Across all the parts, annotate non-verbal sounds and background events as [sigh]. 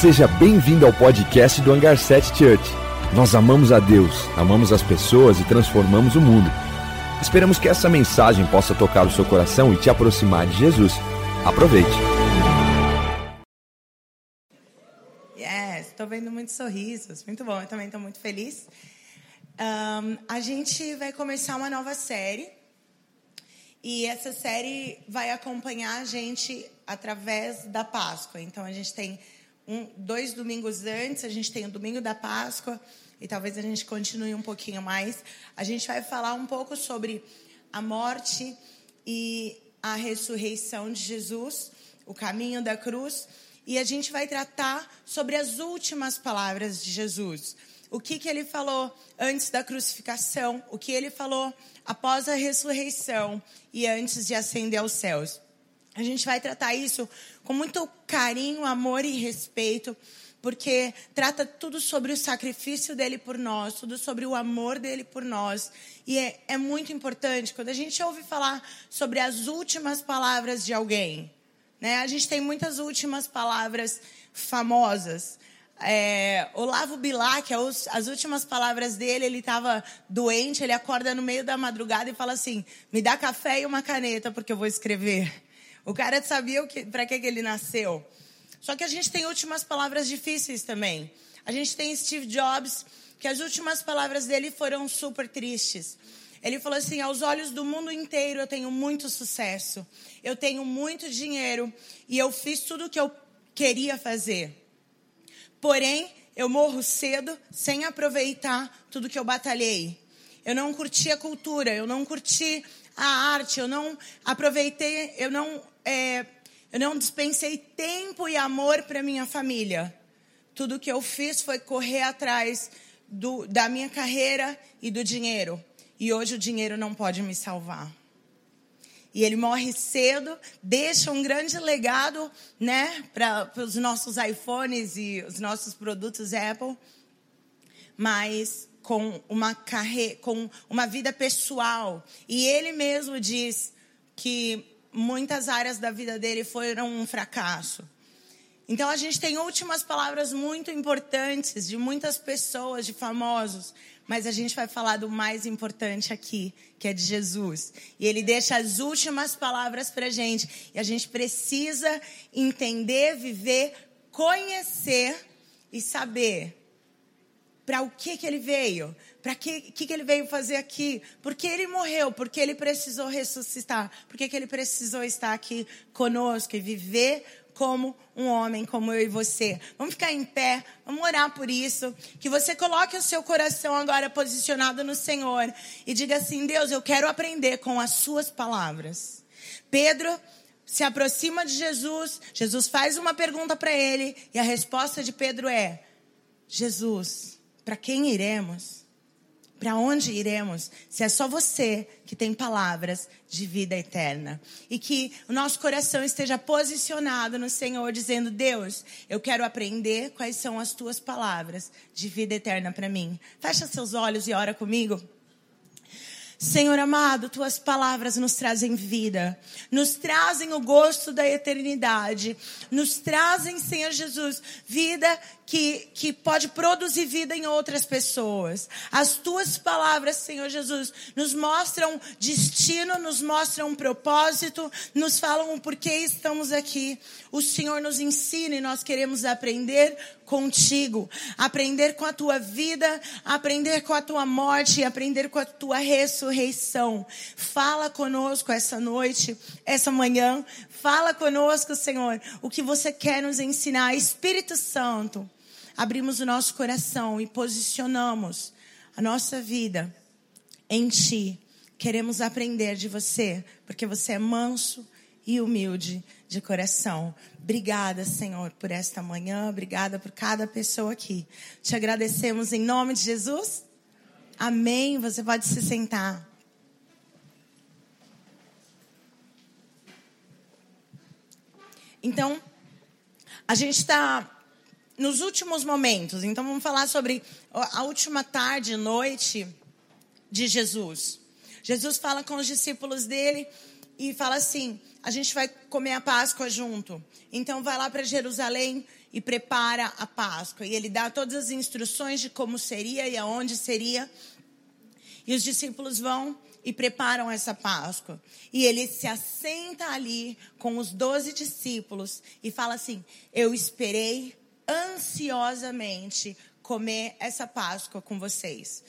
Seja bem-vindo ao podcast do Hangar 7 Church. Nós amamos a Deus, amamos as pessoas e transformamos o mundo. Esperamos que essa mensagem possa tocar o seu coração e te aproximar de Jesus. Aproveite. Yes, estou vendo muitos sorrisos. Muito bom, eu também estou muito feliz. Um, a gente vai começar uma nova série. E essa série vai acompanhar a gente através da Páscoa. Então a gente tem um, dois domingos antes, a gente tem o domingo da Páscoa, e talvez a gente continue um pouquinho mais. A gente vai falar um pouco sobre a morte e a ressurreição de Jesus, o caminho da cruz, e a gente vai tratar sobre as últimas palavras de Jesus. O que, que ele falou antes da crucificação, o que ele falou após a ressurreição e antes de ascender aos céus. A gente vai tratar isso com muito carinho, amor e respeito, porque trata tudo sobre o sacrifício dele por nós, tudo sobre o amor dele por nós. E é, é muito importante quando a gente ouve falar sobre as últimas palavras de alguém. Né? A gente tem muitas últimas palavras famosas. É, Olavo Bilac, as últimas palavras dele, ele estava doente, ele acorda no meio da madrugada e fala assim: me dá café e uma caneta porque eu vou escrever. O cara sabia para que, que ele nasceu. Só que a gente tem últimas palavras difíceis também. A gente tem Steve Jobs, que as últimas palavras dele foram super tristes. Ele falou assim: aos olhos do mundo inteiro eu tenho muito sucesso, eu tenho muito dinheiro e eu fiz tudo o que eu queria fazer. Porém, eu morro cedo sem aproveitar tudo que eu batalhei. Eu não curti a cultura, eu não curti a arte, eu não aproveitei, eu não é, eu não dispensei tempo e amor para minha família. Tudo que eu fiz foi correr atrás do, da minha carreira e do dinheiro. E hoje o dinheiro não pode me salvar. E ele morre cedo, deixa um grande legado, né, para os nossos iPhones e os nossos produtos Apple, mas com uma carreira, com uma vida pessoal. E ele mesmo diz que muitas áreas da vida dele foram um fracasso. Então a gente tem últimas palavras muito importantes de muitas pessoas, de famosos, mas a gente vai falar do mais importante aqui, que é de Jesus. E ele deixa as últimas palavras para gente. E a gente precisa entender, viver, conhecer e saber para o que, que ele veio, para que, que, que ele veio fazer aqui, por que ele morreu, por que ele precisou ressuscitar, por que, que ele precisou estar aqui conosco e viver como um homem como eu e você. Vamos ficar em pé, vamos orar por isso. Que você coloque o seu coração agora posicionado no Senhor e diga assim: Deus, eu quero aprender com as Suas palavras. Pedro se aproxima de Jesus, Jesus faz uma pergunta para ele e a resposta de Pedro é: Jesus para quem iremos? Para onde iremos? Se é só você que tem palavras de vida eterna. E que o nosso coração esteja posicionado no Senhor, dizendo: Deus, eu quero aprender quais são as tuas palavras de vida eterna para mim. Fecha seus olhos e ora comigo. Senhor amado, tuas palavras nos trazem vida, nos trazem o gosto da eternidade, nos trazem, Senhor Jesus, vida que, que pode produzir vida em outras pessoas. As tuas palavras, Senhor Jesus, nos mostram destino, nos mostram um propósito, nos falam o porquê estamos aqui. O Senhor nos ensina e nós queremos aprender contigo, aprender com a tua vida, aprender com a tua morte aprender com a tua ressurreição. Fala conosco essa noite, essa manhã. Fala conosco, Senhor, o que você quer nos ensinar. Espírito Santo, abrimos o nosso coração e posicionamos a nossa vida em Ti. Queremos aprender de você, porque você é manso e humilde de coração. Obrigada, Senhor, por esta manhã. Obrigada por cada pessoa aqui. Te agradecemos em nome de Jesus. Amém. Você pode se sentar. Então, a gente está nos últimos momentos. Então, vamos falar sobre a última tarde, noite de Jesus. Jesus fala com os discípulos dele e fala assim: a gente vai comer a Páscoa junto. Então vai lá para Jerusalém e prepara a Páscoa. E ele dá todas as instruções de como seria e aonde seria. E os discípulos vão e preparam essa Páscoa. E ele se assenta ali com os doze discípulos e fala assim: Eu esperei ansiosamente comer essa Páscoa com vocês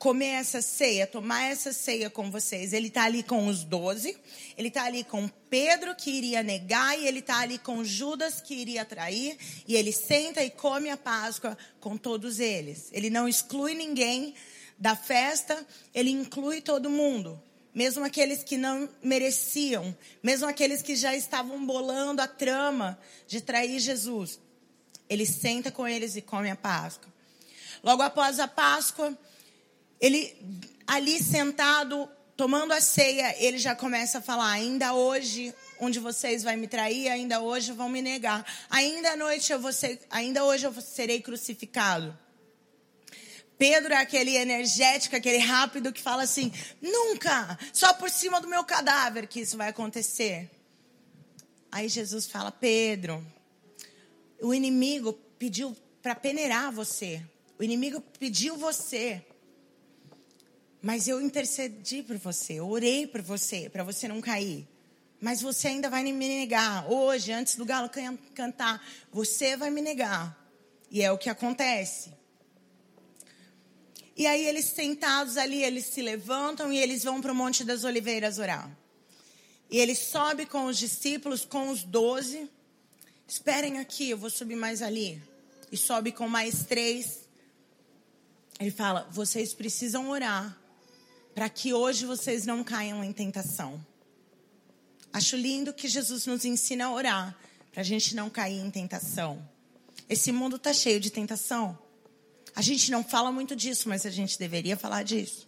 comer essa ceia, tomar essa ceia com vocês. Ele está ali com os doze, ele está ali com Pedro que iria negar, e ele está ali com Judas que iria trair, e ele senta e come a Páscoa com todos eles. Ele não exclui ninguém da festa, ele inclui todo mundo. Mesmo aqueles que não mereciam, mesmo aqueles que já estavam bolando a trama de trair Jesus. Ele senta com eles e come a Páscoa. Logo após a Páscoa, ele ali sentado, tomando a ceia, ele já começa a falar: ainda hoje onde vocês vão me trair, ainda hoje vão me negar. Ainda à noite eu vou ser, ainda hoje eu serei crucificado. Pedro é aquele energético, aquele rápido que fala assim: nunca, só por cima do meu cadáver que isso vai acontecer. Aí Jesus fala: Pedro, o inimigo pediu para peneirar você. O inimigo pediu você. Mas eu intercedi por você, eu orei por você, para você não cair. Mas você ainda vai me negar. Hoje, antes do galo cantar, você vai me negar. E é o que acontece. E aí eles sentados ali, eles se levantam e eles vão para o Monte das Oliveiras orar. E ele sobe com os discípulos, com os doze. Esperem aqui, eu vou subir mais ali. E sobe com mais três. Ele fala: vocês precisam orar para que hoje vocês não caiam em tentação. Acho lindo que Jesus nos ensina a orar para a gente não cair em tentação. Esse mundo está cheio de tentação. A gente não fala muito disso, mas a gente deveria falar disso.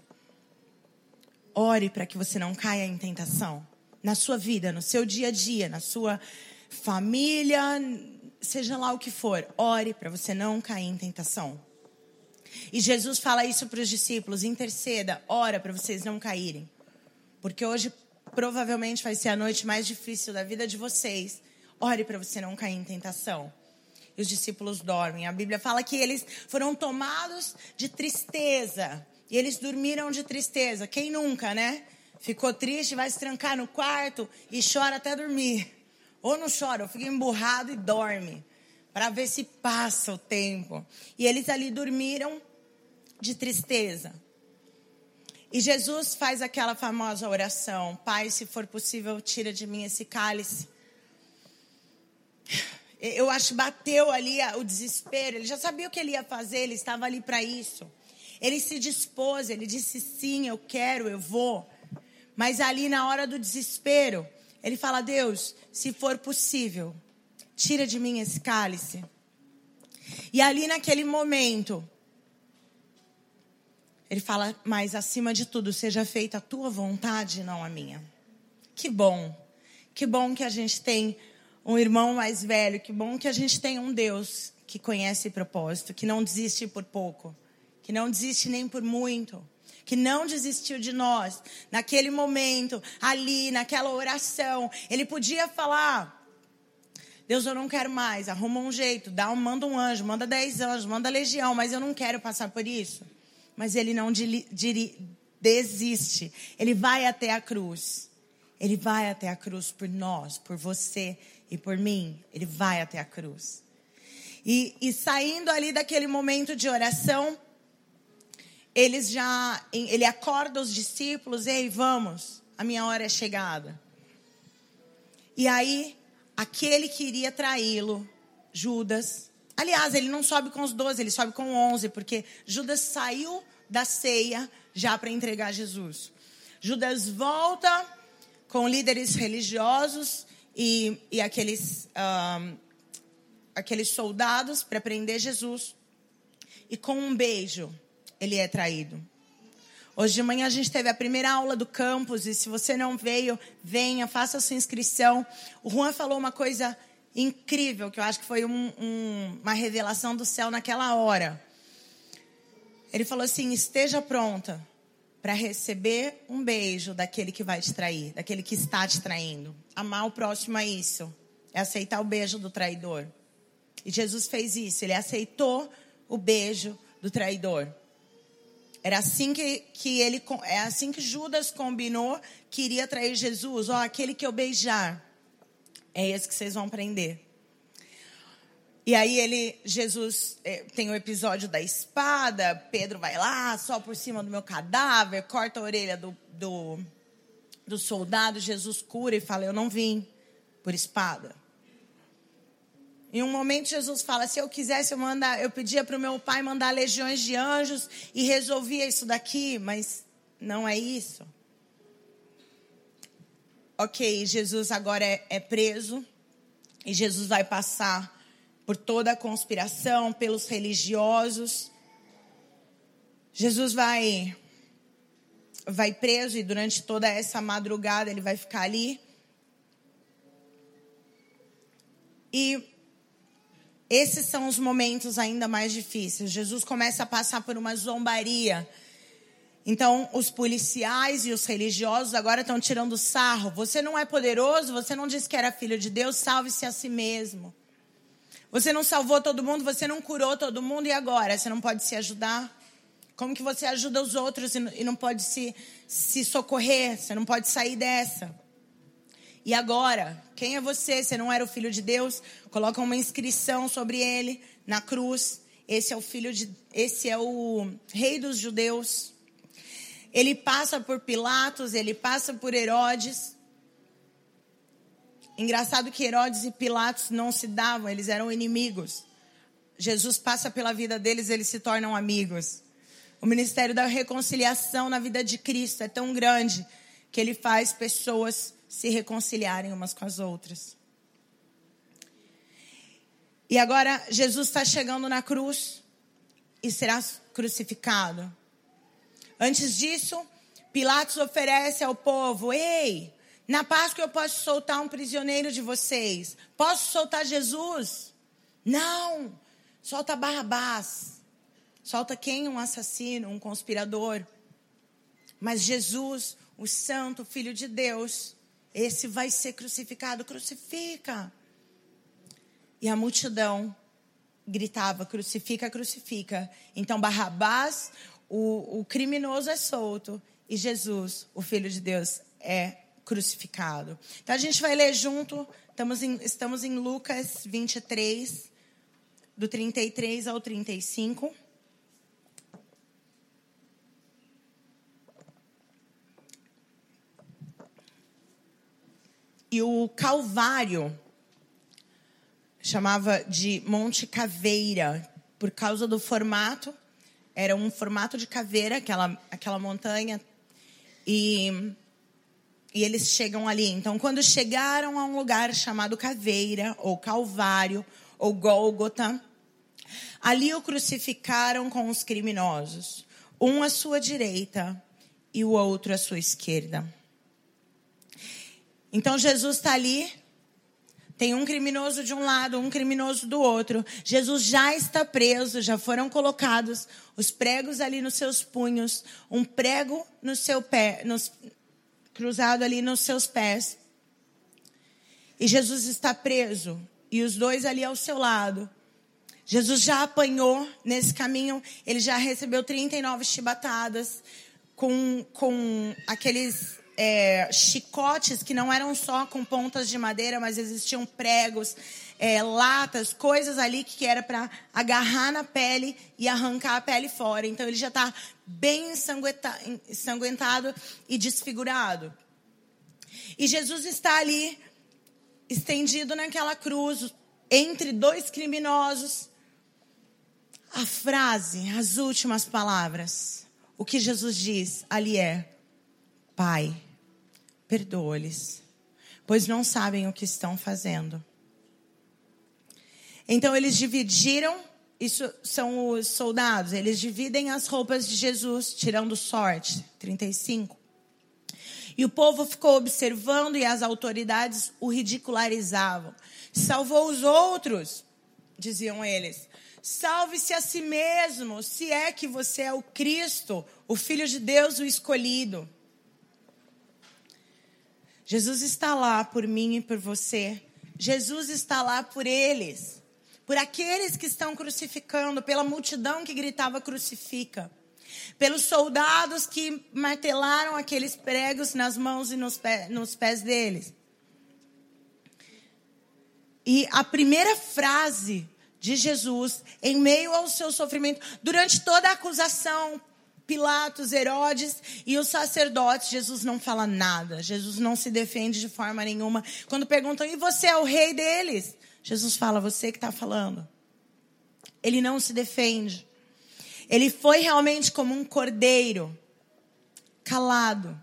Ore para que você não caia em tentação. Na sua vida, no seu dia a dia, na sua família, seja lá o que for. Ore para você não cair em tentação. E Jesus fala isso para os discípulos: interceda, ora para vocês não caírem. Porque hoje provavelmente vai ser a noite mais difícil da vida de vocês. Ore para você não cair em tentação. E os discípulos dormem. A Bíblia fala que eles foram tomados de tristeza. E eles dormiram de tristeza. Quem nunca, né? Ficou triste, vai se trancar no quarto e chora até dormir. Ou não chora, ou fica emburrado e dorme para ver se passa o tempo. E eles ali dormiram de tristeza. E Jesus faz aquela famosa oração: Pai, se for possível, tira de mim esse cálice. Eu acho bateu ali o desespero. Ele já sabia o que ele ia fazer, ele estava ali para isso. Ele se dispôs, ele disse sim, eu quero, eu vou. Mas ali na hora do desespero, ele fala: Deus, se for possível, tira de mim esse cálice. E ali naquele momento, ele fala, mas acima de tudo, seja feita a tua vontade, não a minha. Que bom. Que bom que a gente tem um irmão mais velho, que bom que a gente tem um Deus que conhece propósito, que não desiste por pouco, que não desiste nem por muito, que não desistiu de nós. Naquele momento, ali, naquela oração, ele podia falar: Deus, eu não quero mais. Arruma um jeito, dá um, manda um anjo, manda dez anjos, manda legião, mas eu não quero passar por isso. Mas ele não desiste. Ele vai até a cruz. Ele vai até a cruz por nós, por você e por mim. Ele vai até a cruz. E, e saindo ali daquele momento de oração, eles já, ele acorda os discípulos, ei, vamos, a minha hora é chegada. E aí aquele que iria traí-lo, Judas. Aliás, ele não sobe com os 12, ele sobe com 11, porque Judas saiu da ceia já para entregar Jesus. Judas volta com líderes religiosos e, e aqueles, um, aqueles soldados para prender Jesus. E com um beijo, ele é traído. Hoje de manhã a gente teve a primeira aula do campus e se você não veio, venha, faça a sua inscrição. O Juan falou uma coisa incrível que eu acho que foi um, um, uma revelação do céu naquela hora. Ele falou assim: esteja pronta para receber um beijo daquele que vai te trair, daquele que está te traindo. Amar o próximo é isso, é aceitar o beijo do traidor. E Jesus fez isso, ele aceitou o beijo do traidor. Era assim que, que ele é assim que Judas combinou que iria trair Jesus. Ó, aquele que eu beijar é esse que vocês vão prender. E aí ele, Jesus, é, tem o episódio da espada, Pedro vai lá, só por cima do meu cadáver, corta a orelha do, do, do soldado, Jesus cura e fala, eu não vim por espada. Em um momento Jesus fala, se eu quisesse eu mandar, eu pedia para o meu pai mandar legiões de anjos e resolvia isso daqui, mas não é isso. Ok, Jesus agora é, é preso e Jesus vai passar por toda a conspiração, pelos religiosos. Jesus vai vai preso e durante toda essa madrugada ele vai ficar ali. E esses são os momentos ainda mais difíceis. Jesus começa a passar por uma zombaria. Então, os policiais e os religiosos agora estão tirando sarro. Você não é poderoso, você não disse que era filho de Deus, salve-se a si mesmo. Você não salvou todo mundo, você não curou todo mundo e agora? Você não pode se ajudar? Como que você ajuda os outros e não pode se, se socorrer? Você não pode sair dessa. E agora? Quem é você? Você não era o filho de Deus? Coloca uma inscrição sobre ele na cruz. Esse é o filho de esse é o rei dos judeus. Ele passa por Pilatos, ele passa por Herodes. Engraçado que Herodes e Pilatos não se davam, eles eram inimigos. Jesus passa pela vida deles, eles se tornam amigos. O ministério da reconciliação na vida de Cristo é tão grande que ele faz pessoas se reconciliarem umas com as outras. E agora Jesus está chegando na cruz e será crucificado. Antes disso, Pilatos oferece ao povo: Ei, na Páscoa eu posso soltar um prisioneiro de vocês. Posso soltar Jesus? Não. Solta Barrabás. Solta quem? Um assassino, um conspirador. Mas Jesus, o Santo Filho de Deus, esse vai ser crucificado. Crucifica. E a multidão gritava: crucifica, crucifica. Então Barrabás, o, o criminoso, é solto. E Jesus, o Filho de Deus, é crucificado. Então a gente vai ler junto, estamos em, estamos em Lucas 23, do 33 ao 35. E o Calvário chamava de Monte Caveira, por causa do formato. Era um formato de caveira, aquela, aquela montanha. E e eles chegam ali. Então, quando chegaram a um lugar chamado Caveira, ou Calvário, ou Gólgota, ali o crucificaram com os criminosos, um à sua direita e o outro à sua esquerda. Então, Jesus está ali, tem um criminoso de um lado, um criminoso do outro. Jesus já está preso, já foram colocados os pregos ali nos seus punhos, um prego no seu pé, nos, cruzado ali nos seus pés. E Jesus está preso e os dois ali ao seu lado. Jesus já apanhou nesse caminho, ele já recebeu 39 chibatadas com, com aqueles é, chicotes que não eram só com pontas de madeira, mas existiam pregos, é, latas, coisas ali que era para agarrar na pele e arrancar a pele fora. Então ele já está bem ensanguentado e desfigurado. E Jesus está ali, estendido naquela cruz, entre dois criminosos. A frase, as últimas palavras, o que Jesus diz ali é: Pai, perdoa-lhes, pois não sabem o que estão fazendo. Então eles dividiram, isso são os soldados, eles dividem as roupas de Jesus, tirando sorte. 35. E o povo ficou observando e as autoridades o ridicularizavam. Salvou os outros, diziam eles. Salve-se a si mesmo, se é que você é o Cristo, o Filho de Deus, o escolhido. Jesus está lá por mim e por você. Jesus está lá por eles. por aqueles que estão crucificando, pela multidão que gritava crucifica, pelos soldados que martelaram aqueles pregos nas mãos e nos, pé, nos pés deles. E a primeira frase de Jesus, em meio ao seu sofrimento, durante toda a acusação, Pilatos, Herodes e os sacerdotes, Jesus não fala nada. Jesus não se defende de forma nenhuma. Quando perguntam, e você é o rei deles? Jesus fala, você que está falando. Ele não se defende. Ele foi realmente como um cordeiro, calado.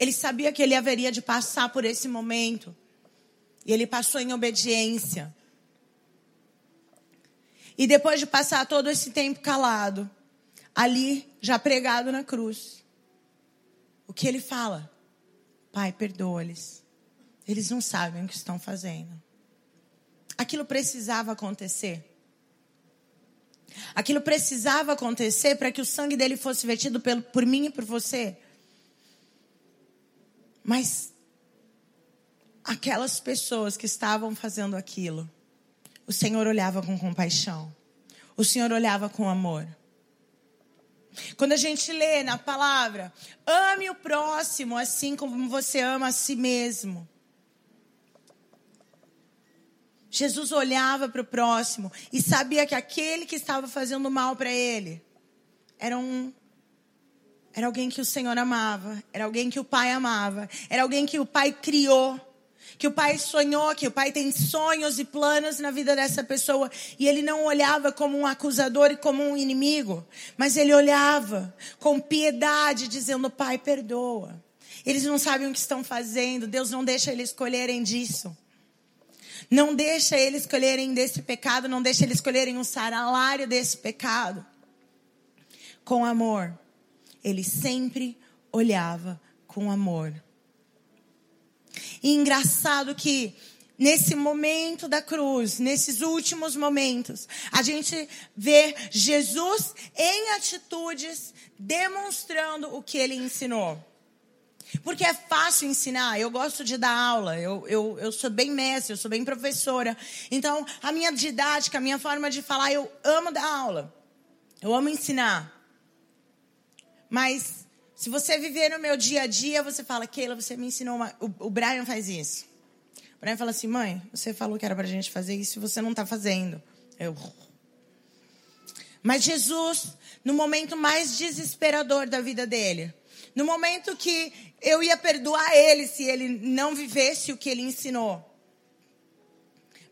Ele sabia que ele haveria de passar por esse momento. E ele passou em obediência. E depois de passar todo esse tempo calado, ali, já pregado na cruz, o que ele fala? Pai, perdoa-lhes. Eles não sabem o que estão fazendo. Aquilo precisava acontecer. Aquilo precisava acontecer para que o sangue dele fosse vertido pelo, por mim e por você. Mas aquelas pessoas que estavam fazendo aquilo, o Senhor olhava com compaixão. O Senhor olhava com amor. Quando a gente lê na palavra, ame o próximo assim como você ama a si mesmo. Jesus olhava para o próximo e sabia que aquele que estava fazendo mal para ele era um era alguém que o Senhor amava, era alguém que o Pai amava, era alguém que o Pai criou, que o Pai sonhou, que o Pai tem sonhos e planos na vida dessa pessoa, e ele não olhava como um acusador e como um inimigo, mas ele olhava com piedade, dizendo: Pai, perdoa. Eles não sabem o que estão fazendo, Deus não deixa eles escolherem disso. Não deixa eles escolherem desse pecado, não deixa eles escolherem um salário desse pecado. Com amor. Ele sempre olhava com amor. E engraçado que nesse momento da cruz, nesses últimos momentos, a gente vê Jesus em atitudes demonstrando o que ele ensinou. Porque é fácil ensinar, eu gosto de dar aula, eu, eu, eu sou bem mestre, eu sou bem professora. Então, a minha didática, a minha forma de falar, eu amo dar aula, eu amo ensinar. Mas, se você viver no meu dia a dia, você fala, Keila, você me ensinou uma... O, o Brian faz isso. O Brian fala assim, mãe, você falou que era pra gente fazer isso e você não está fazendo. Eu... Mas Jesus, no momento mais desesperador da vida dele, no momento que eu ia perdoar ele se ele não vivesse o que ele ensinou.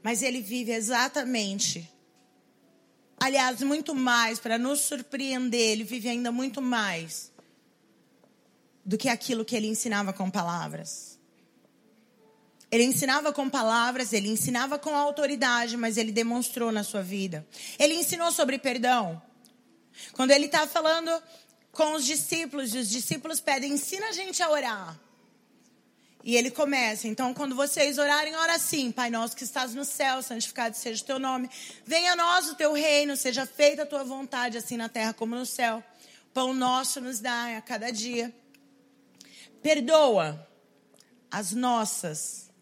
Mas ele vive exatamente. Aliás, muito mais, para nos surpreender, ele vive ainda muito mais do que aquilo que ele ensinava com palavras. Ele ensinava com palavras, ele ensinava com autoridade, mas ele demonstrou na sua vida. Ele ensinou sobre perdão. Quando ele está falando com os discípulos, e os discípulos pedem: ensina a gente a orar. E ele começa, então, quando vocês orarem, ora assim, Pai nosso que estás no céu, santificado seja o teu nome. Venha a nós o teu reino, seja feita a tua vontade, assim na terra como no céu. Pão nosso nos dá a cada dia. Perdoa as nossas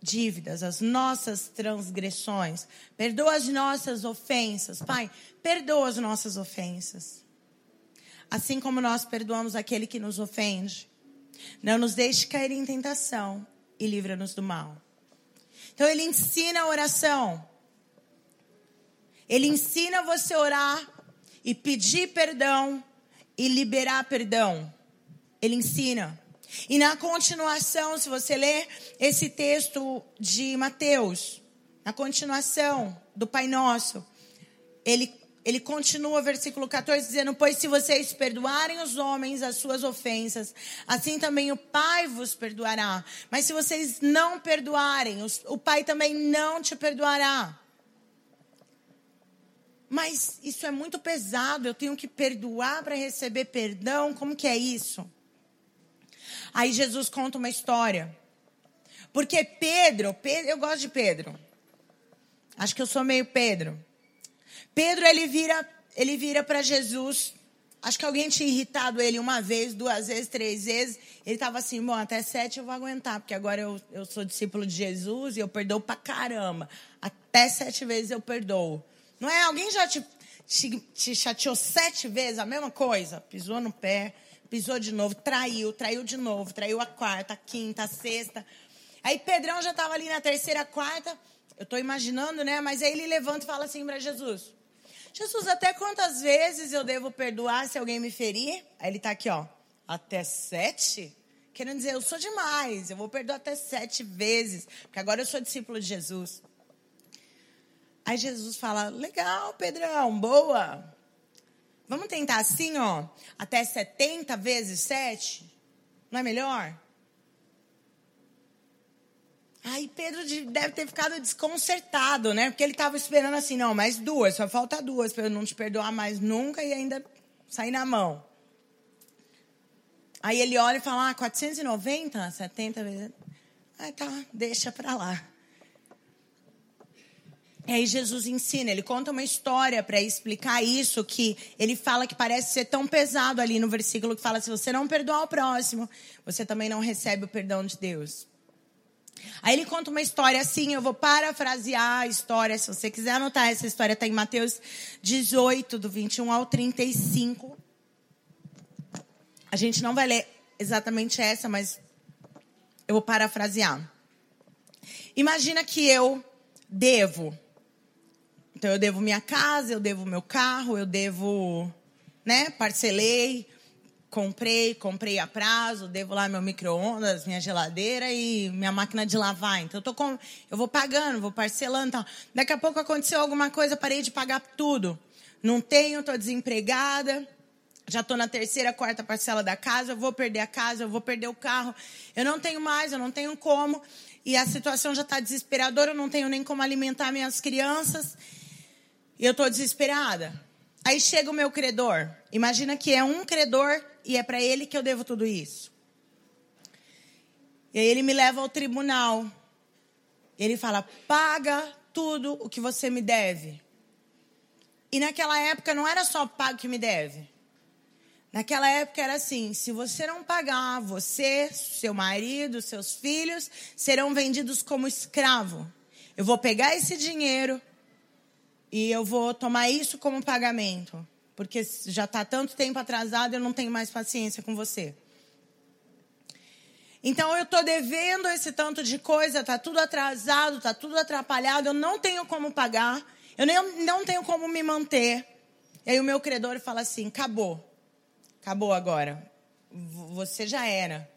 dívidas, as nossas transgressões. Perdoa as nossas ofensas. Pai, perdoa as nossas ofensas assim como nós perdoamos aquele que nos ofende. Não nos deixe cair em tentação e livra-nos do mal. Então ele ensina a oração. Ele ensina você a orar e pedir perdão e liberar perdão. Ele ensina. E na continuação, se você ler esse texto de Mateus, na continuação do Pai Nosso, ele ele continua, versículo 14, dizendo: Pois se vocês perdoarem os homens as suas ofensas, assim também o Pai vos perdoará. Mas se vocês não perdoarem, o Pai também não te perdoará. Mas isso é muito pesado, eu tenho que perdoar para receber perdão, como que é isso? Aí Jesus conta uma história. Porque Pedro, Pedro eu gosto de Pedro. Acho que eu sou meio Pedro. Pedro ele vira, ele vira para Jesus Acho que alguém tinha irritado ele uma vez, duas vezes, três vezes. Ele estava assim, bom, até sete eu vou aguentar, porque agora eu, eu sou discípulo de Jesus e eu perdoo pra caramba. Até sete vezes eu perdoo. Não é? Alguém já te, te, te chateou sete vezes a mesma coisa? Pisou no pé, pisou de novo, traiu, traiu de novo, traiu a quarta, a quinta, a sexta. Aí Pedrão já estava ali na terceira, quarta. Eu estou imaginando, né? Mas aí ele levanta e fala assim para Jesus: Jesus, até quantas vezes eu devo perdoar se alguém me ferir? Aí ele está aqui, ó. Até sete? Querendo dizer, eu sou demais, eu vou perdoar até sete vezes, porque agora eu sou discípulo de Jesus. Aí Jesus fala: Legal, Pedrão, boa. Vamos tentar assim, ó, até 70 vezes 7? Não é melhor? Aí Pedro deve ter ficado desconcertado, né? Porque ele estava esperando assim, não, mais duas, só falta duas para eu não te perdoar mais nunca e ainda sair na mão. Aí ele olha e fala, ah, 490, 70 vezes. Ah, tá, deixa para lá. E aí Jesus ensina, ele conta uma história para explicar isso, que ele fala que parece ser tão pesado ali no versículo que fala, se você não perdoar o próximo, você também não recebe o perdão de Deus. Aí ele conta uma história assim, eu vou parafrasear a história, se você quiser anotar, essa história está em Mateus 18, do 21 ao 35. A gente não vai ler exatamente essa, mas eu vou parafrasear. Imagina que eu devo. Então eu devo minha casa, eu devo meu carro, eu devo, né, parcelei comprei, comprei a prazo, devo lá meu micro-ondas, minha geladeira e minha máquina de lavar. Então eu, tô com, eu vou pagando, vou parcelando. Tal. Daqui a pouco aconteceu alguma coisa, parei de pagar tudo. Não tenho, estou desempregada. Já estou na terceira, quarta parcela da casa, eu vou perder a casa, eu vou perder o carro. Eu não tenho mais, eu não tenho como. E a situação já está desesperadora, eu não tenho nem como alimentar minhas crianças. E eu estou desesperada. Aí chega o meu credor. Imagina que é um credor e é para ele que eu devo tudo isso. E aí ele me leva ao tribunal. Ele fala: paga tudo o que você me deve. E naquela época não era só paga o que me deve. Naquela época era assim: se você não pagar, você, seu marido, seus filhos serão vendidos como escravo. Eu vou pegar esse dinheiro e eu vou tomar isso como pagamento porque já está tanto tempo atrasado, eu não tenho mais paciência com você. Então eu estou devendo esse tanto de coisa, está tudo atrasado, está tudo atrapalhado, eu não tenho como pagar, eu nem, não tenho como me manter. E aí o meu credor fala assim: acabou, acabou agora, você já era.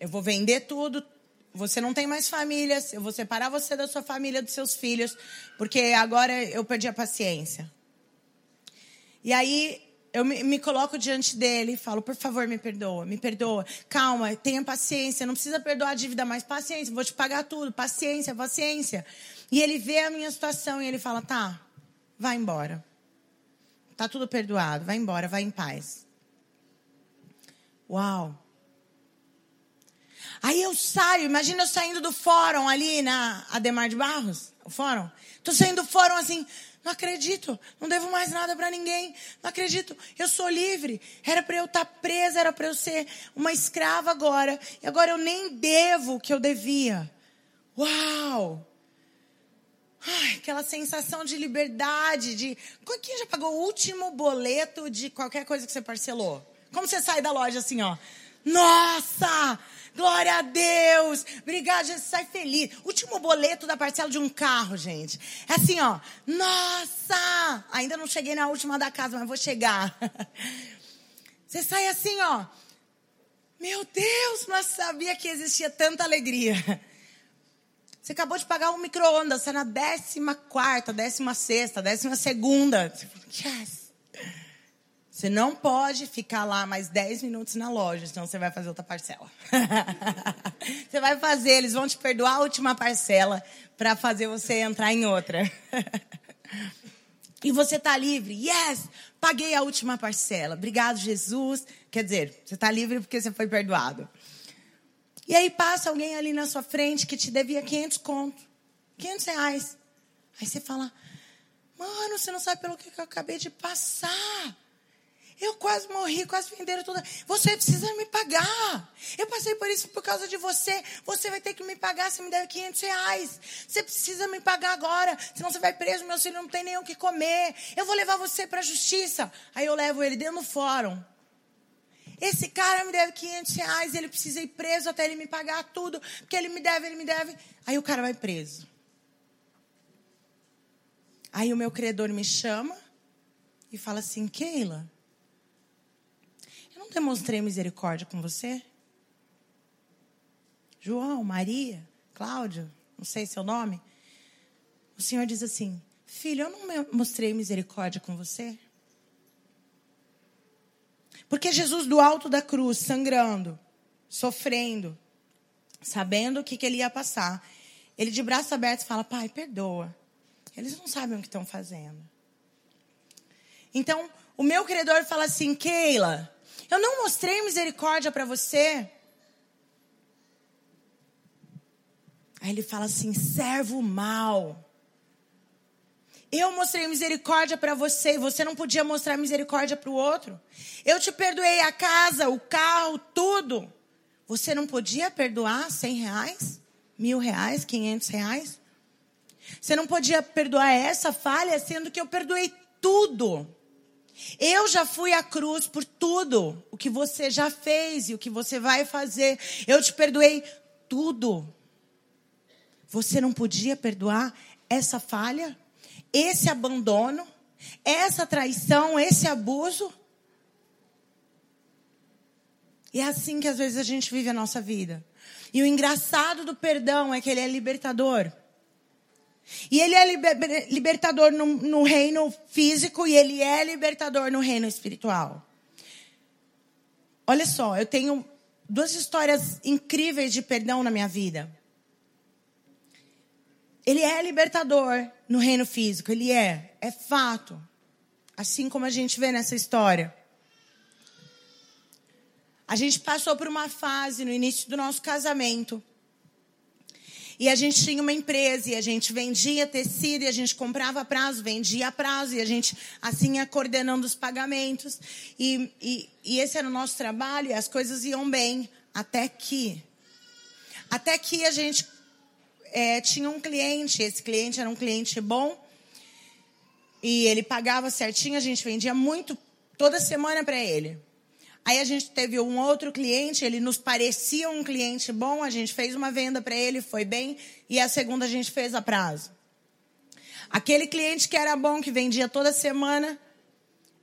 Eu vou vender tudo, você não tem mais família, eu vou separar você da sua família, dos seus filhos, porque agora eu perdi a paciência. E aí eu me, me, coloco diante dele falo, por favor, me perdoa, me perdoa. Calma, tenha paciência, não precisa perdoar a dívida, mas paciência, vou te pagar tudo, paciência, paciência. E ele vê a minha situação e ele fala, tá, vai embora. Tá tudo perdoado, vai embora, vai em paz. Uau. Aí eu saio, imagina eu saindo do fórum ali na Ademar de Barros, o fórum. Tô saindo do fórum assim, não acredito, não devo mais nada para ninguém. Não acredito, eu sou livre. Era para eu estar tá presa, era para eu ser uma escrava agora. E agora eu nem devo o que eu devia. Uau! Ai, aquela sensação de liberdade, de. Quem já pagou o último boleto de qualquer coisa que você parcelou? Como você sai da loja assim, ó? Nossa! Glória a Deus! Obrigada, gente. Sai feliz. Último boleto da parcela de um carro, gente. É assim, ó. Nossa! Ainda não cheguei na última da casa, mas vou chegar. [laughs] Você sai assim, ó. Meu Deus, mas sabia que existia tanta alegria. Você acabou de pagar um micro-ondas, você é na décima quarta, décima sexta, décima segunda. Yes! Você não pode ficar lá mais 10 minutos na loja, senão você vai fazer outra parcela. [laughs] você vai fazer, eles vão te perdoar a última parcela para fazer você entrar em outra. [laughs] e você está livre. Yes! Paguei a última parcela. Obrigado, Jesus. Quer dizer, você está livre porque você foi perdoado. E aí passa alguém ali na sua frente que te devia 500 conto. 500 reais. Aí você fala, mano, você não sabe pelo que eu acabei de passar. Eu quase morri, quase venderam tudo. Você precisa me pagar. Eu passei por isso por causa de você. Você vai ter que me pagar. Você me deve 500 reais. Você precisa me pagar agora. Senão você vai preso. Meu filho não tem nem o que comer. Eu vou levar você para a justiça. Aí eu levo ele dentro do fórum. Esse cara me deve 500 reais. Ele precisa ir preso até ele me pagar tudo. Porque ele me deve, ele me deve. Aí o cara vai preso. Aí o meu credor me chama e fala assim: Keila demonstrei misericórdia com você? João, Maria, Cláudio, não sei seu nome. O Senhor diz assim: Filho, eu não mostrei misericórdia com você? Porque Jesus, do alto da cruz, sangrando, sofrendo, sabendo o que, que ele ia passar, ele de braços abertos fala: Pai, perdoa. Eles não sabem o que estão fazendo. Então, o meu credor fala assim: Keila, eu não mostrei misericórdia para você. Aí ele fala assim: servo mal. Eu mostrei misericórdia para você e você não podia mostrar misericórdia para o outro. Eu te perdoei a casa, o carro, tudo. Você não podia perdoar cem reais, mil reais, quinhentos reais? Você não podia perdoar essa falha, sendo que eu perdoei tudo. Eu já fui à cruz por tudo o que você já fez e o que você vai fazer. Eu te perdoei tudo. Você não podia perdoar essa falha, esse abandono, essa traição, esse abuso? E é assim que às vezes a gente vive a nossa vida. E o engraçado do perdão é que ele é libertador. E ele é libertador no, no, reino físico e ele é libertador no reino espiritual. Olha só, eu tenho duas histórias incríveis de perdão na minha vida. Ele é libertador no reino físico, ele é, é fato. Assim como a gente vê nessa história. A gente passou por uma fase no início do nosso casamento e a gente tinha uma empresa e a gente vendia tecido e a gente comprava prazo, vendia prazo e a gente assim ia coordenando os pagamentos. E, e, e esse era o nosso trabalho e as coisas iam bem. Até que. Até que a gente é, tinha um cliente, esse cliente era um cliente bom. E ele pagava certinho, a gente vendia muito toda semana para ele. Aí a gente teve um outro cliente, ele nos parecia um cliente bom, a gente fez uma venda para ele, foi bem, e a segunda a gente fez a prazo. Aquele cliente que era bom, que vendia toda semana,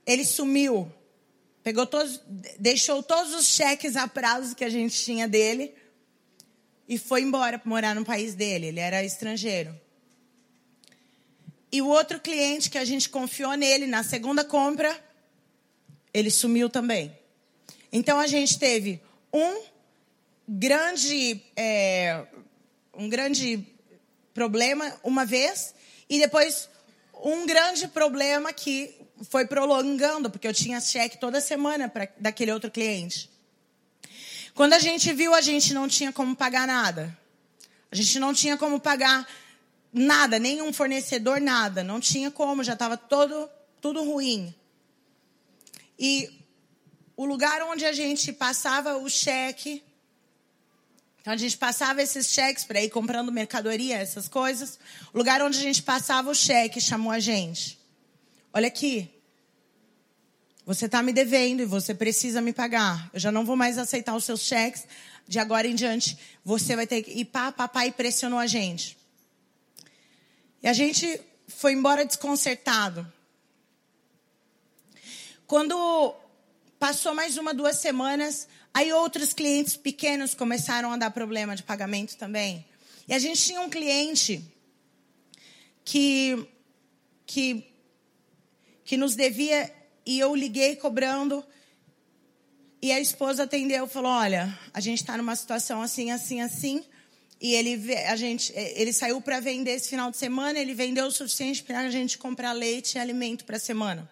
ele sumiu. Pegou todos, deixou todos os cheques a prazo que a gente tinha dele e foi embora para morar no país dele. Ele era estrangeiro. E o outro cliente que a gente confiou nele na segunda compra, ele sumiu também. Então a gente teve um grande, é, um grande problema uma vez e depois um grande problema que foi prolongando, porque eu tinha cheque toda semana para daquele outro cliente. Quando a gente viu, a gente não tinha como pagar nada. A gente não tinha como pagar nada, nenhum fornecedor, nada. Não tinha como, já estava todo tudo ruim. E o lugar onde a gente passava o cheque. Então a gente passava esses cheques para ir comprando mercadoria, essas coisas. O lugar onde a gente passava o cheque chamou a gente. Olha aqui. Você está me devendo e você precisa me pagar. Eu já não vou mais aceitar os seus cheques. De agora em diante, você vai ter que. E pá, papai pressionou a gente. E a gente foi embora desconcertado. Quando Passou mais uma, duas semanas, aí outros clientes pequenos começaram a dar problema de pagamento também. E a gente tinha um cliente que, que, que nos devia, e eu liguei cobrando, e a esposa atendeu e falou: Olha, a gente está numa situação assim, assim, assim. E ele, a gente, ele saiu para vender esse final de semana, ele vendeu o suficiente para a gente comprar leite e alimento para a semana.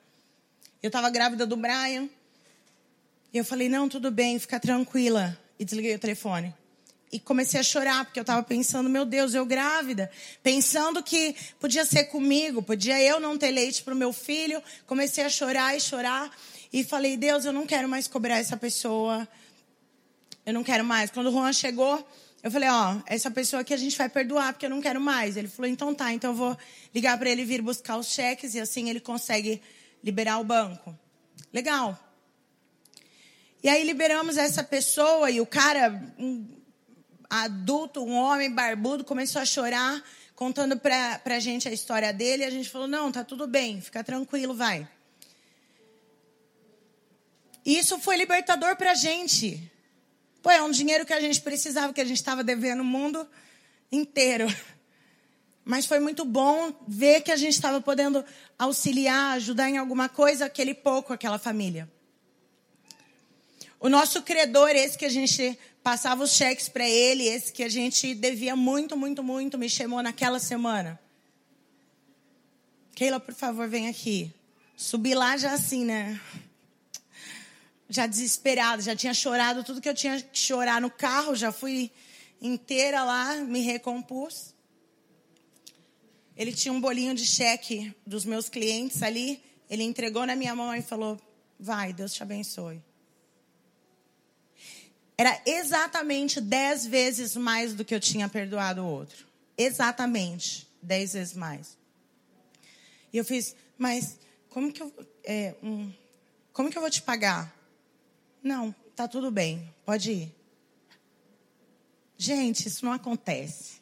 Eu estava grávida do Brian. E eu falei, não, tudo bem, fica tranquila. E desliguei o telefone. e comecei a chorar, porque eu estava pensando, meu Deus, eu grávida. Pensando que podia ser comigo, podia eu não ter leite para o meu filho. Comecei a chorar e chorar. E falei, Deus, eu não quero mais cobrar essa pessoa. Eu não quero mais. Quando o Juan chegou, eu falei, ó, essa pessoa aqui a gente vai perdoar, porque eu não quero mais. Ele falou, então tá, então eu vou ligar para ele vir buscar os cheques e assim ele consegue liberar o banco. Legal. E aí liberamos essa pessoa e o cara, um adulto, um homem barbudo, começou a chorar, contando pra, pra gente a história dele. E a gente falou: não, tá tudo bem, fica tranquilo, vai. E isso foi libertador pra gente. Pô, é um dinheiro que a gente precisava, que a gente estava devendo o mundo inteiro. [laughs] Mas foi muito bom ver que a gente estava podendo auxiliar, ajudar em alguma coisa aquele pouco, aquela família. O nosso credor, esse que a gente passava os cheques para ele, esse que a gente devia muito, muito, muito, me chamou naquela semana. Keila, por favor, vem aqui. Subi lá já assim, né? Já desesperada, já tinha chorado tudo que eu tinha que chorar no carro, já fui inteira lá, me recompus. Ele tinha um bolinho de cheque dos meus clientes ali, ele entregou na minha mão e falou: Vai, Deus te abençoe. Era exatamente dez vezes mais do que eu tinha perdoado o outro. Exatamente dez vezes mais. E eu fiz, mas como que eu, é, um, como que eu vou te pagar? Não, tá tudo bem, pode ir. Gente, isso não acontece.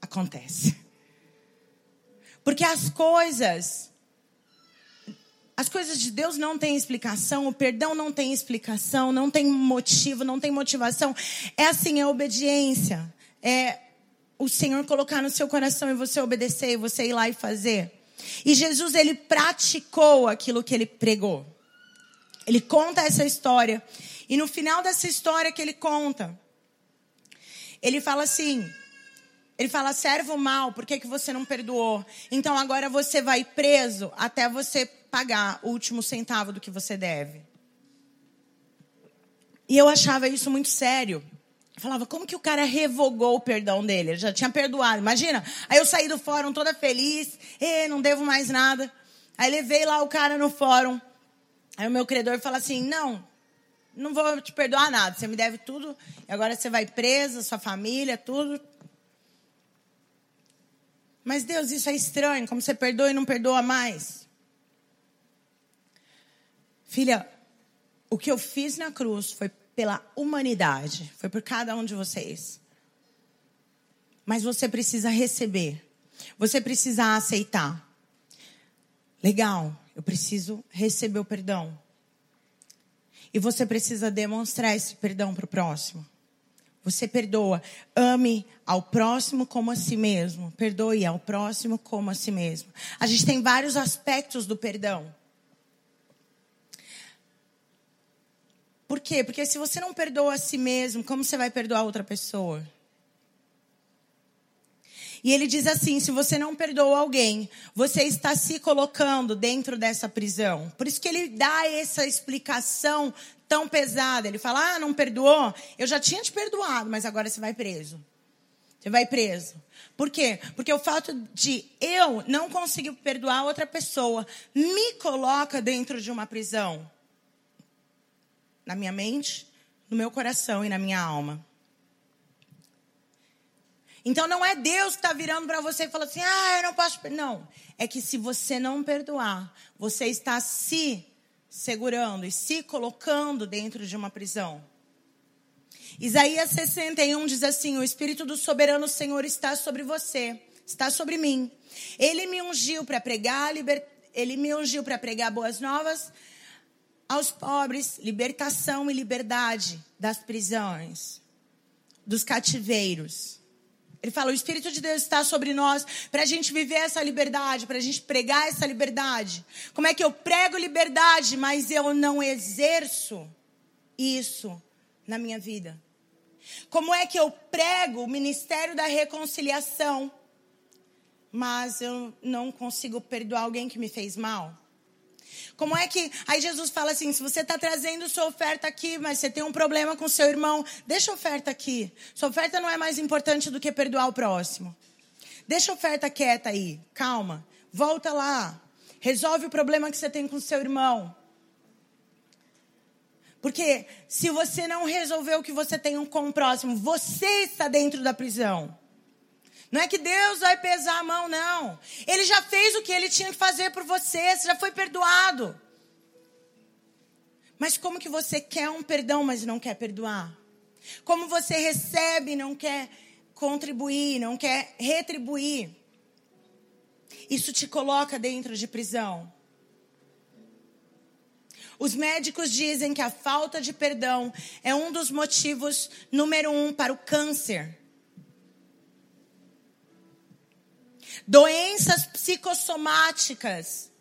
Acontece. Porque as coisas as coisas de Deus não têm explicação, o perdão não tem explicação, não tem motivo, não tem motivação. É assim, é obediência. É o Senhor colocar no seu coração e você obedecer, e você ir lá e fazer. E Jesus, ele praticou aquilo que ele pregou. Ele conta essa história. E no final dessa história que ele conta, ele fala assim: ele fala, servo mal, por que, que você não perdoou? Então agora você vai preso até você pagar o último centavo do que você deve. E eu achava isso muito sério. Eu falava, como que o cara revogou o perdão dele? Ele já tinha perdoado, imagina. Aí eu saí do fórum toda feliz, e não devo mais nada. Aí levei lá o cara no fórum. Aí o meu credor fala assim: não, não vou te perdoar nada, você me deve tudo, agora você vai preso, sua família, tudo. Mas Deus, isso é estranho, como você perdoa e não perdoa mais. Filha, o que eu fiz na cruz foi pela humanidade, foi por cada um de vocês. Mas você precisa receber, você precisa aceitar. Legal, eu preciso receber o perdão. E você precisa demonstrar esse perdão para o próximo. Você perdoa. Ame ao próximo como a si mesmo. Perdoe ao próximo como a si mesmo. A gente tem vários aspectos do perdão. Por quê? Porque se você não perdoa a si mesmo, como você vai perdoar outra pessoa? E ele diz assim: se você não perdoa alguém, você está se colocando dentro dessa prisão. Por isso que ele dá essa explicação tão pesada. Ele fala: ah, não perdoou? Eu já tinha te perdoado, mas agora você vai preso. Você vai preso. Por quê? Porque o fato de eu não conseguir perdoar outra pessoa me coloca dentro de uma prisão. Na minha mente, no meu coração e na minha alma. Então não é Deus que está virando para você e falando assim, ah, eu não posso. Não. É que se você não perdoar, você está se segurando e se colocando dentro de uma prisão. Isaías 61 diz assim: O Espírito do soberano Senhor está sobre você, está sobre mim. Ele me ungiu para pregar, liber... ele me ungiu para pregar boas novas aos pobres, libertação e liberdade das prisões, dos cativeiros. Ele fala: o Espírito de Deus está sobre nós para a gente viver essa liberdade, para a gente pregar essa liberdade. Como é que eu prego liberdade, mas eu não exerço isso na minha vida? Como é que eu prego o ministério da reconciliação, mas eu não consigo perdoar alguém que me fez mal? Como é que. Aí Jesus fala assim: se você está trazendo sua oferta aqui, mas você tem um problema com seu irmão, deixa a oferta aqui. Sua oferta não é mais importante do que perdoar o próximo. Deixa a oferta quieta aí, calma. Volta lá. Resolve o problema que você tem com seu irmão. Porque se você não resolver o que você tem com o próximo, você está dentro da prisão. Não é que Deus vai pesar a mão, não. Ele já fez o que ele tinha que fazer por você, você já foi perdoado. Mas como que você quer um perdão, mas não quer perdoar? Como você recebe não quer contribuir, não quer retribuir? Isso te coloca dentro de prisão. Os médicos dizem que a falta de perdão é um dos motivos número um para o câncer. Doenças psicossomáticas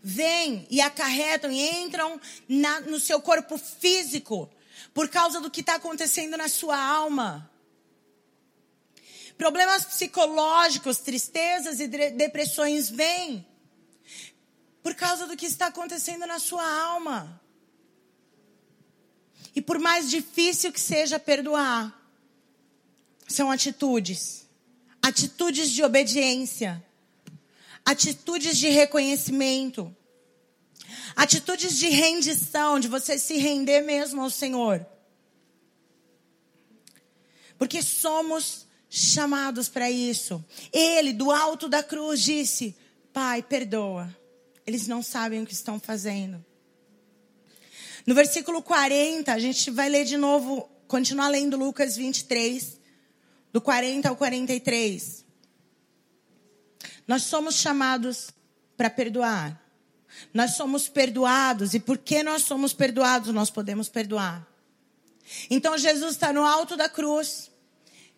vêm e acarretam e entram na, no seu corpo físico por causa do que está acontecendo na sua alma. Problemas psicológicos, tristezas e depressões vêm por causa do que está acontecendo na sua alma. E por mais difícil que seja perdoar, são atitudes. Atitudes de obediência. Atitudes de reconhecimento. Atitudes de rendição, de você se render mesmo ao Senhor. Porque somos chamados para isso. Ele, do alto da cruz, disse: Pai, perdoa eles não sabem o que estão fazendo. No versículo 40, a gente vai ler de novo, continuar lendo Lucas 23, do 40 ao 43. Nós somos chamados para perdoar. Nós somos perdoados, e porque nós somos perdoados, nós podemos perdoar. Então Jesus está no alto da cruz,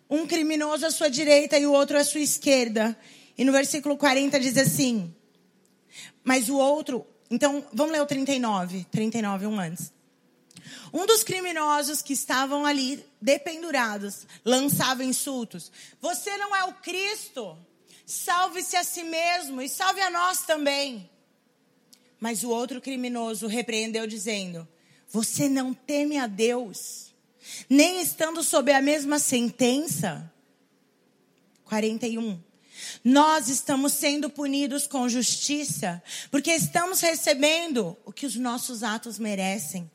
um criminoso à sua direita e o outro à sua esquerda. E no versículo 40 diz assim: mas o outro, então, vamos ler o 39, 39, um antes. Um dos criminosos que estavam ali dependurados lançava insultos. Você não é o Cristo? Salve-se a si mesmo e salve a nós também. Mas o outro criminoso repreendeu, dizendo: Você não teme a Deus, nem estando sob a mesma sentença? 41. Nós estamos sendo punidos com justiça, porque estamos recebendo o que os nossos atos merecem.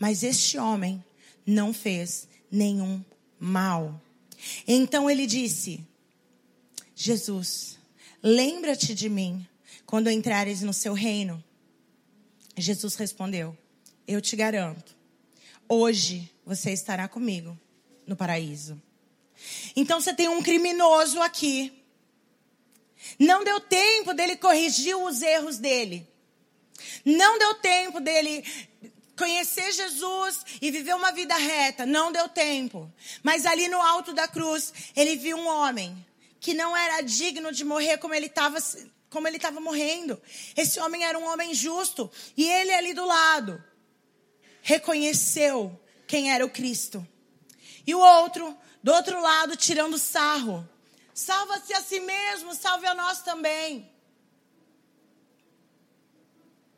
Mas este homem não fez nenhum mal. Então ele disse: Jesus, lembra-te de mim quando entrares no seu reino. Jesus respondeu: Eu te garanto, hoje você estará comigo no paraíso. Então você tem um criminoso aqui não deu tempo dele corrigir os erros dele. Não deu tempo dele conhecer Jesus e viver uma vida reta. Não deu tempo. Mas ali no alto da cruz, ele viu um homem que não era digno de morrer como ele estava como ele estava morrendo. Esse homem era um homem justo e ele ali do lado reconheceu quem era o Cristo. E o outro, do outro lado, tirando sarro. Salva-se a si mesmo, salve a nós também.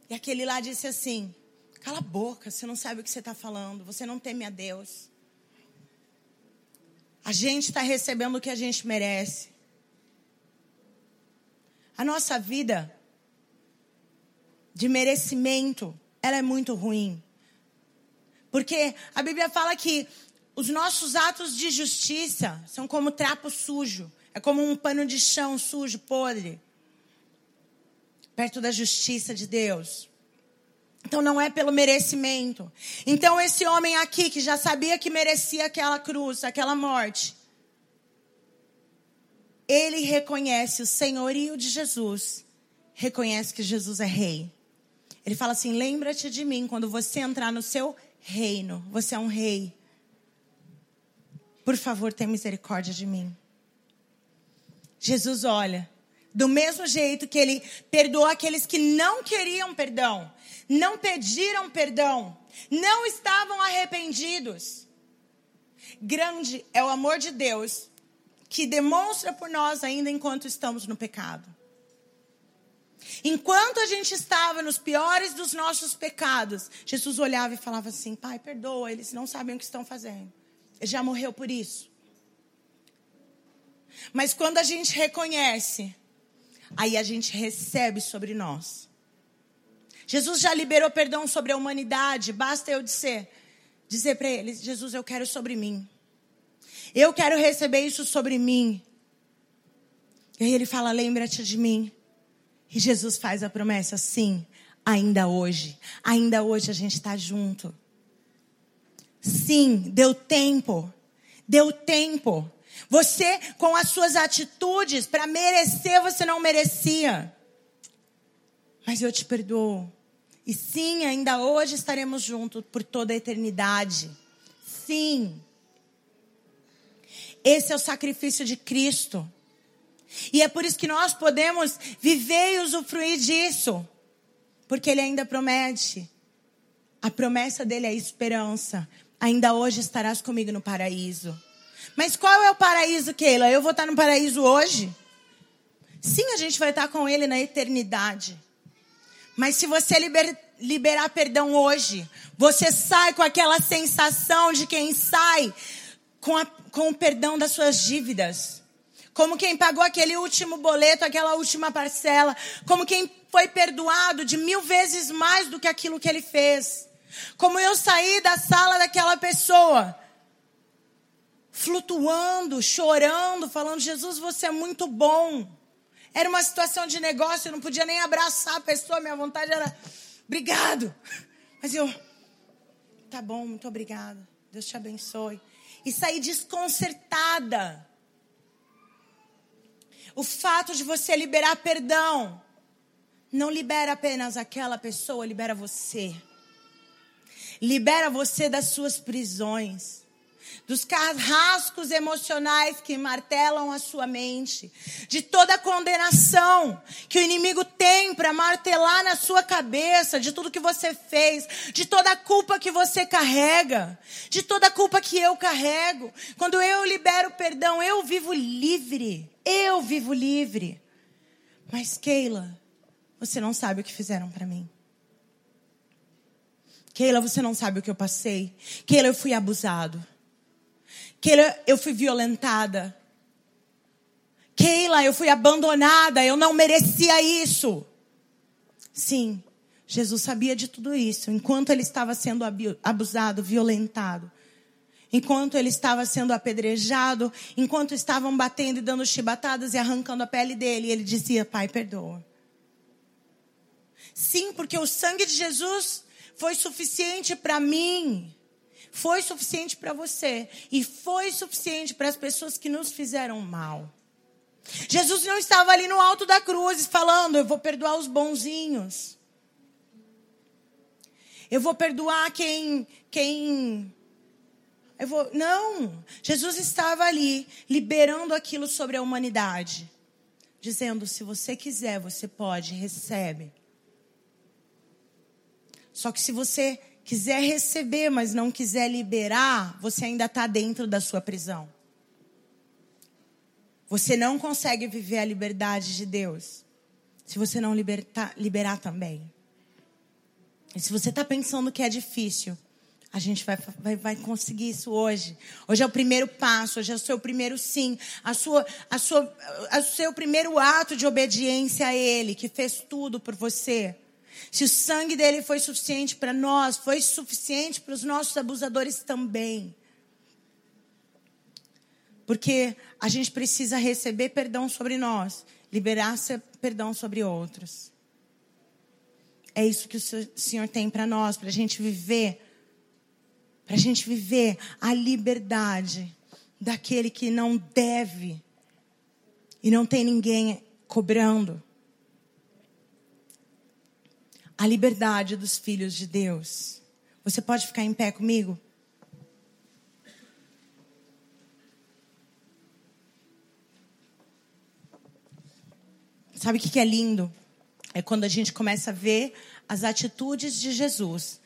E aquele lá disse assim: Cala a boca, você não sabe o que você está falando, você não teme a Deus. A gente está recebendo o que a gente merece. A nossa vida de merecimento, ela é muito ruim. Porque a Bíblia fala que os nossos atos de justiça são como trapo sujo. É como um pano de chão sujo, podre, perto da justiça de Deus. Então não é pelo merecimento. Então esse homem aqui que já sabia que merecia aquela cruz, aquela morte, ele reconhece o senhorio de Jesus, reconhece que Jesus é rei. Ele fala assim: lembra-te de mim quando você entrar no seu reino. Você é um rei. Por favor, tenha misericórdia de mim. Jesus olha. Do mesmo jeito que ele perdoou aqueles que não queriam perdão, não pediram perdão, não estavam arrependidos. Grande é o amor de Deus que demonstra por nós ainda enquanto estamos no pecado. Enquanto a gente estava nos piores dos nossos pecados, Jesus olhava e falava assim: Pai, perdoa, eles não sabem o que estão fazendo. Ele já morreu por isso. Mas quando a gente reconhece, aí a gente recebe sobre nós. Jesus já liberou perdão sobre a humanidade, basta eu dizer, dizer para eles: Jesus, eu quero sobre mim. Eu quero receber isso sobre mim. E aí ele fala: lembra-te de mim. E Jesus faz a promessa, sim, ainda hoje. Ainda hoje a gente está junto. Sim, deu tempo. Deu tempo. Você, com as suas atitudes, para merecer, você não merecia. Mas eu te perdoo. E sim, ainda hoje estaremos juntos por toda a eternidade. Sim. Esse é o sacrifício de Cristo. E é por isso que nós podemos viver e usufruir disso. Porque Ele ainda promete. A promessa dele é esperança. Ainda hoje estarás comigo no paraíso. Mas qual é o paraíso, Keila? Eu vou estar no paraíso hoje? Sim, a gente vai estar com Ele na eternidade. Mas se você liber, liberar perdão hoje, você sai com aquela sensação de quem sai com, a, com o perdão das suas dívidas como quem pagou aquele último boleto, aquela última parcela, como quem foi perdoado de mil vezes mais do que aquilo que ele fez. Como eu saí da sala daquela pessoa, flutuando, chorando, falando: Jesus, você é muito bom. Era uma situação de negócio, eu não podia nem abraçar a pessoa, minha vontade era: obrigado. Mas eu, tá bom, muito obrigada. Deus te abençoe. E saí desconcertada o fato de você liberar perdão não libera apenas aquela pessoa, libera você. Libera você das suas prisões dos carrascos emocionais que martelam a sua mente, de toda a condenação que o inimigo tem para martelar na sua cabeça, de tudo que você fez, de toda a culpa que você carrega, de toda a culpa que eu carrego. Quando eu libero perdão, eu vivo livre. Eu vivo livre. Mas Keila, você não sabe o que fizeram para mim. Keila, você não sabe o que eu passei. Keila, eu fui abusado. Keila, eu fui violentada. Keila, eu fui abandonada, eu não merecia isso. Sim, Jesus sabia de tudo isso. Enquanto ele estava sendo abusado, violentado, enquanto ele estava sendo apedrejado, enquanto estavam batendo e dando chibatadas e arrancando a pele dele, ele dizia: Pai, perdoa. Sim, porque o sangue de Jesus foi suficiente para mim foi suficiente para você e foi suficiente para as pessoas que nos fizeram mal. Jesus não estava ali no alto da cruz falando: Eu vou perdoar os bonzinhos. Eu vou perdoar quem. quem eu vou. Não! Jesus estava ali liberando aquilo sobre a humanidade. Dizendo: se você quiser, você pode, recebe. Só que se você quiser receber, mas não quiser liberar, você ainda está dentro da sua prisão. Você não consegue viver a liberdade de Deus se você não libertar, liberar também. E se você está pensando que é difícil, a gente vai, vai, vai conseguir isso hoje. Hoje é o primeiro passo, hoje é o seu primeiro sim, a sua, a sua, o seu primeiro ato de obediência a Ele, que fez tudo por você. Se o sangue dele foi suficiente para nós, foi suficiente para os nossos abusadores também. Porque a gente precisa receber perdão sobre nós, liberar perdão sobre outros. É isso que o Senhor tem para nós, para a gente viver, para a gente viver a liberdade daquele que não deve e não tem ninguém cobrando a liberdade dos filhos de Deus. Você pode ficar em pé comigo? Sabe o que é lindo? É quando a gente começa a ver as atitudes de Jesus